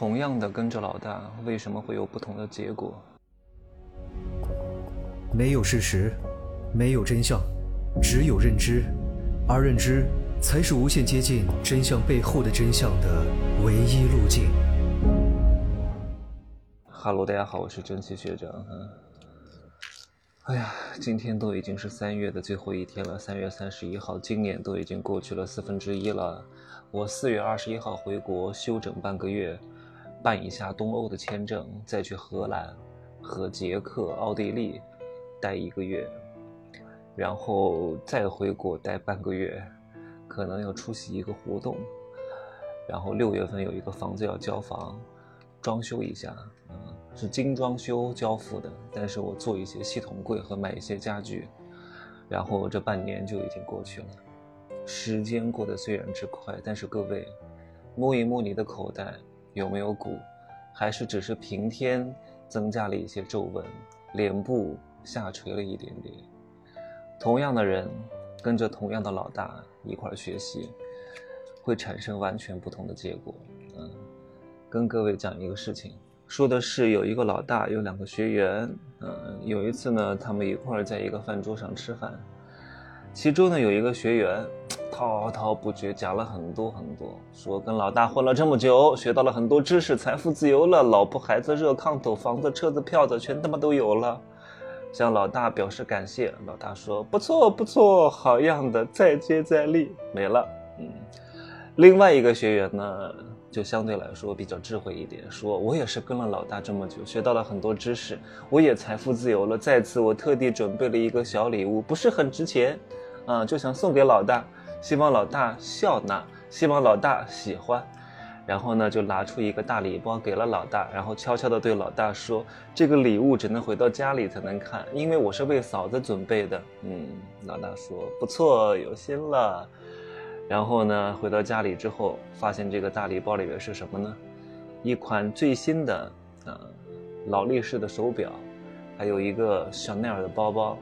同样的跟着老大，为什么会有不同的结果？没有事实，没有真相，只有认知，而认知才是无限接近真相背后的真相的唯一路径。哈喽，大家好，我是蒸汽学长。哎呀，今天都已经是三月的最后一天了，三月三十一号，今年都已经过去了四分之一了。我四月二十一号回国休整半个月，办一下东欧的签证，再去荷兰和捷克、奥地利待一个月，然后再回国待半个月，可能要出席一个活动，然后六月份有一个房子要交房，装修一下，嗯，是精装修交付的，但是我做一些系统柜和买一些家具，然后这半年就已经过去了。时间过得虽然之快，但是各位，摸一摸你的口袋，有没有鼓？还是只是平添增加了一些皱纹，脸部下垂了一点点？同样的人，跟着同样的老大一块学习，会产生完全不同的结果。嗯，跟各位讲一个事情，说的是有一个老大有两个学员，嗯，有一次呢，他们一块儿在一个饭桌上吃饭。其中呢，有一个学员滔滔不绝讲了很多很多，说跟老大混了这么久，学到了很多知识，财富自由了，老婆孩子热炕头，房子车子票子全他妈都有了，向老大表示感谢。老大说不错不错，好样的，再接再厉。没了。嗯，另外一个学员呢，就相对来说比较智慧一点，说我也是跟了老大这么久，学到了很多知识，我也财富自由了。在此，我特地准备了一个小礼物，不是很值钱。啊，就想送给老大，希望老大笑纳，希望老大喜欢，然后呢，就拿出一个大礼包给了老大，然后悄悄地对老大说：“这个礼物只能回到家里才能看，因为我是为嫂子准备的。”嗯，老大说：“不错，有心了。”然后呢，回到家里之后，发现这个大礼包里面是什么呢？一款最新的啊劳力士的手表，还有一个香奈儿的包包。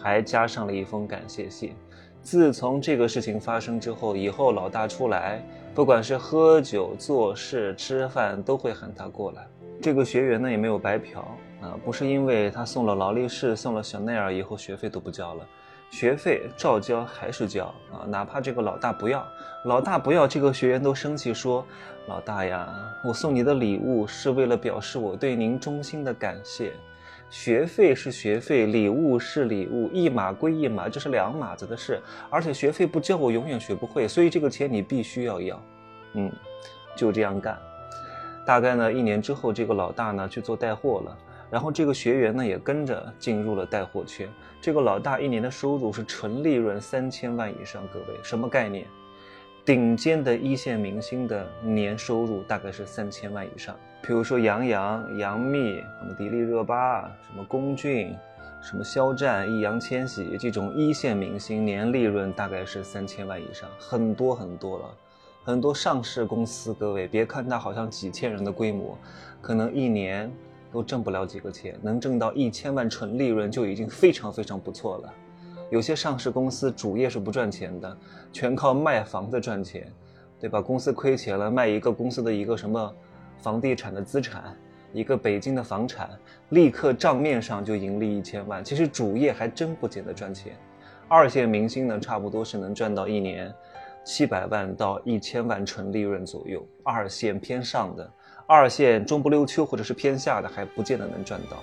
还加上了一封感谢信。自从这个事情发生之后，以后老大出来，不管是喝酒、做事、吃饭，都会喊他过来。这个学员呢也没有白嫖啊，不是因为他送了劳力士、送了香奈儿，以后学费都不交了，学费照交还是交啊，哪怕这个老大不要，老大不要，这个学员都生气说：“老大呀，我送你的礼物是为了表示我对您衷心的感谢。”学费是学费，礼物是礼物，一码归一码，这是两码子的事。而且学费不交，我永远学不会。所以这个钱你必须要要，嗯，就这样干。大概呢，一年之后，这个老大呢去做带货了，然后这个学员呢也跟着进入了带货圈。这个老大一年的收入是纯利润三千万以上，各位什么概念？顶尖的一线明星的年收入大概是三千万以上。比如说杨洋、杨幂、什么迪丽热巴、什么龚俊、什么肖战、易烊千玺这种一线明星，年利润大概是三千万以上，很多很多了。很多上市公司，各位别看它好像几千人的规模，可能一年都挣不了几个钱，能挣到一千万纯利润就已经非常非常不错了。有些上市公司主业是不赚钱的，全靠卖房子赚钱，对吧？公司亏钱了，卖一个公司的一个什么？房地产的资产，一个北京的房产，立刻账面上就盈利一千万。其实主业还真不见得赚钱。二线明星呢，差不多是能赚到一年七百万到一千万纯利润左右。二线偏上的，二线中不溜秋或者是偏下的，还不见得能赚到。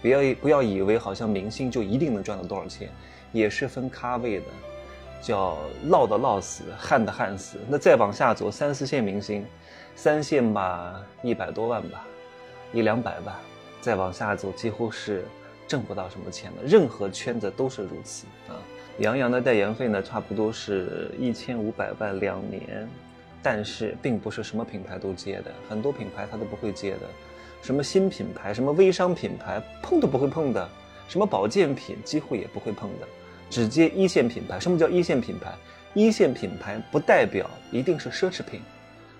不要不要以为好像明星就一定能赚到多少钱，也是分咖位的，叫涝的涝死，旱的旱死。那再往下走，三四线明星。三线吧，一百多万吧，一两百万，再往下走，几乎是挣不到什么钱的。任何圈子都是如此啊。杨洋的代言费呢，差不多是一千五百万两年，但是并不是什么品牌都接的，很多品牌他都不会接的。什么新品牌，什么微商品牌，碰都不会碰的。什么保健品，几乎也不会碰的，只接一线品牌。什么叫一线品牌？一线品牌不代表一定是奢侈品。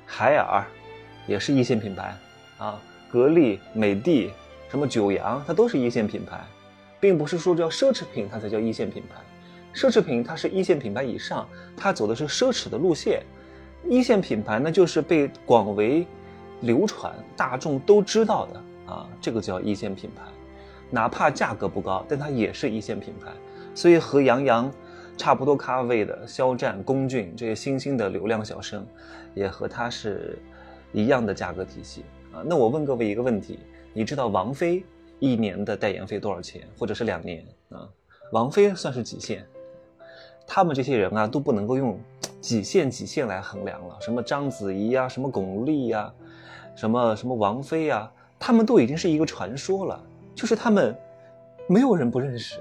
海尔，也是一线品牌，啊，格力、美的，什么九阳，它都是一线品牌，并不是说叫奢侈品它才叫一线品牌，奢侈品它是一线品牌以上，它走的是奢侈的路线，一线品牌呢就是被广为流传、大众都知道的啊，这个叫一线品牌。哪怕价格不高，但它也是一线品牌。所以和杨洋差不多咖位的肖战、龚俊这些新兴的流量小生，也和他是一样的价格体系啊。那我问各位一个问题：你知道王菲一年的代言费多少钱，或者是两年啊？王菲算是几线？他们这些人啊，都不能够用几线几线来衡量了。什么章子怡呀，什么巩俐呀，什么什么王菲呀，他们都已经是一个传说了。就是他们，没有人不认识，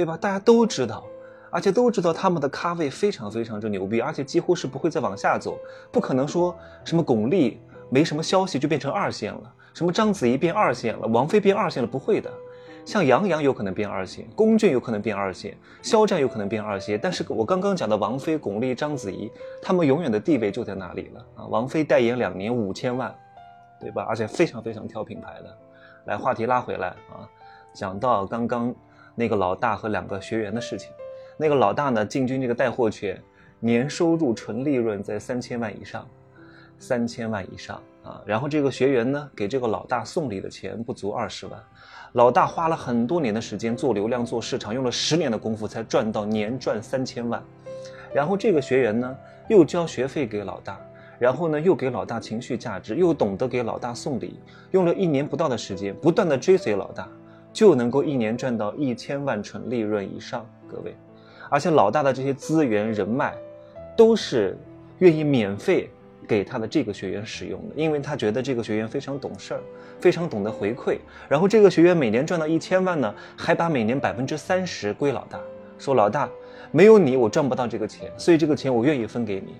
对吧？大家都知道，而且都知道他们的咖位非常非常之牛逼，而且几乎是不会再往下走。不可能说什么巩俐没什么消息就变成二线了，什么章子怡变二线了，王菲变二线了，不会的。像杨洋有可能变二线，龚俊有可能变二线，肖战有可能变二线。但是我刚刚讲的王菲、巩俐、章子怡，他们永远的地位就在那里了啊！王菲代言两年五千万，对吧？而且非常非常挑品牌的。来，话题拉回来啊，讲到刚刚那个老大和两个学员的事情。那个老大呢，进军这个带货圈，年收入纯利润在三千万以上，三千万以上啊。然后这个学员呢，给这个老大送礼的钱不足二十万，老大花了很多年的时间做流量、做市场，用了十年的功夫才赚到年赚三千万。然后这个学员呢，又交学费给老大。然后呢，又给老大情绪价值，又懂得给老大送礼，用了一年不到的时间，不断的追随老大，就能够一年赚到一千万纯利润以上。各位，而且老大的这些资源人脉，都是愿意免费给他的这个学员使用的，因为他觉得这个学员非常懂事儿，非常懂得回馈。然后这个学员每年赚到一千万呢，还把每年百分之三十归老大，说老大，没有你我赚不到这个钱，所以这个钱我愿意分给你。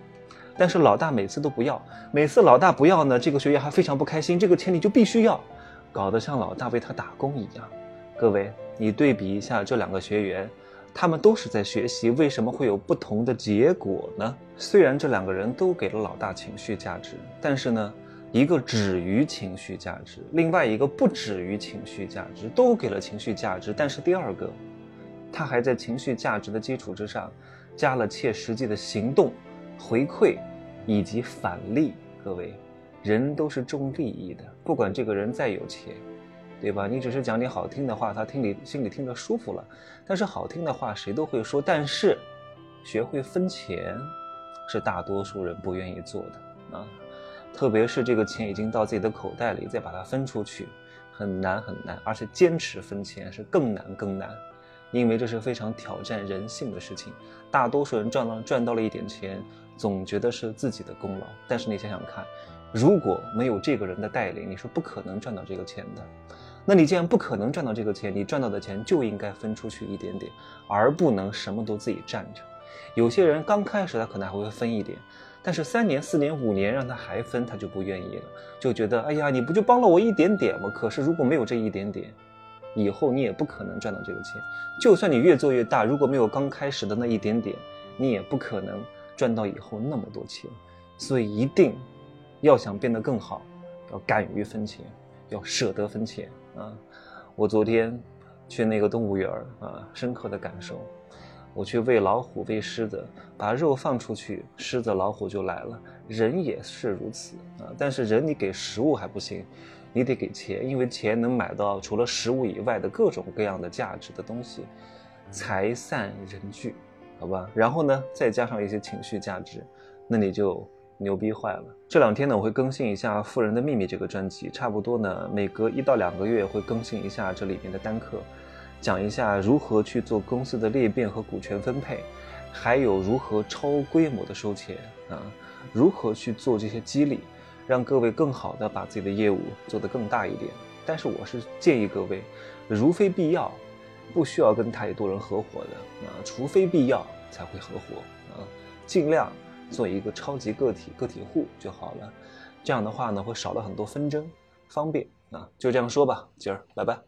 但是老大每次都不要，每次老大不要呢，这个学员还非常不开心。这个钱你就必须要，搞得像老大为他打工一样。各位，你对比一下这两个学员，他们都是在学习，为什么会有不同的结果呢？虽然这两个人都给了老大情绪价值，但是呢，一个止于情绪价值，另外一个不止于情绪价值，都给了情绪价值，但是第二个，他还在情绪价值的基础之上，加了切实际的行动回馈。以及返利，各位，人都是重利益的，不管这个人再有钱，对吧？你只是讲点好听的话，他听里心里听着舒服了。但是好听的话谁都会说，但是学会分钱，是大多数人不愿意做的啊。特别是这个钱已经到自己的口袋里，再把它分出去，很难很难，而且坚持分钱是更难更难，因为这是非常挑战人性的事情。大多数人赚了赚到了一点钱。总觉得是自己的功劳，但是你想想看，如果没有这个人的带领，你是不可能赚到这个钱的。那你既然不可能赚到这个钱，你赚到的钱就应该分出去一点点，而不能什么都自己占着。有些人刚开始他可能还会分一点，但是三年、四年、五年让他还分，他就不愿意了，就觉得哎呀，你不就帮了我一点点吗？可是如果没有这一点点，以后你也不可能赚到这个钱。就算你越做越大，如果没有刚开始的那一点点，你也不可能。赚到以后那么多钱，所以一定要想变得更好，要敢于分钱，要舍得分钱啊！我昨天去那个动物园啊，深刻的感受，我去喂老虎、喂狮子，把肉放出去，狮子、老虎就来了。人也是如此啊，但是人你给食物还不行，你得给钱，因为钱能买到除了食物以外的各种各样的价值的东西，财散人聚。好吧，然后呢，再加上一些情绪价值，那你就牛逼坏了。这两天呢，我会更新一下《富人的秘密》这个专辑，差不多呢，每隔一到两个月会更新一下这里面的单课，讲一下如何去做公司的裂变和股权分配，还有如何超规模的收钱啊，如何去做这些激励，让各位更好的把自己的业务做得更大一点。但是我是建议各位，如非必要。不需要跟太多人合伙的啊，除非必要才会合伙啊，尽量做一个超级个体个体户就好了。这样的话呢，会少了很多纷争，方便啊。就这样说吧，今儿拜拜。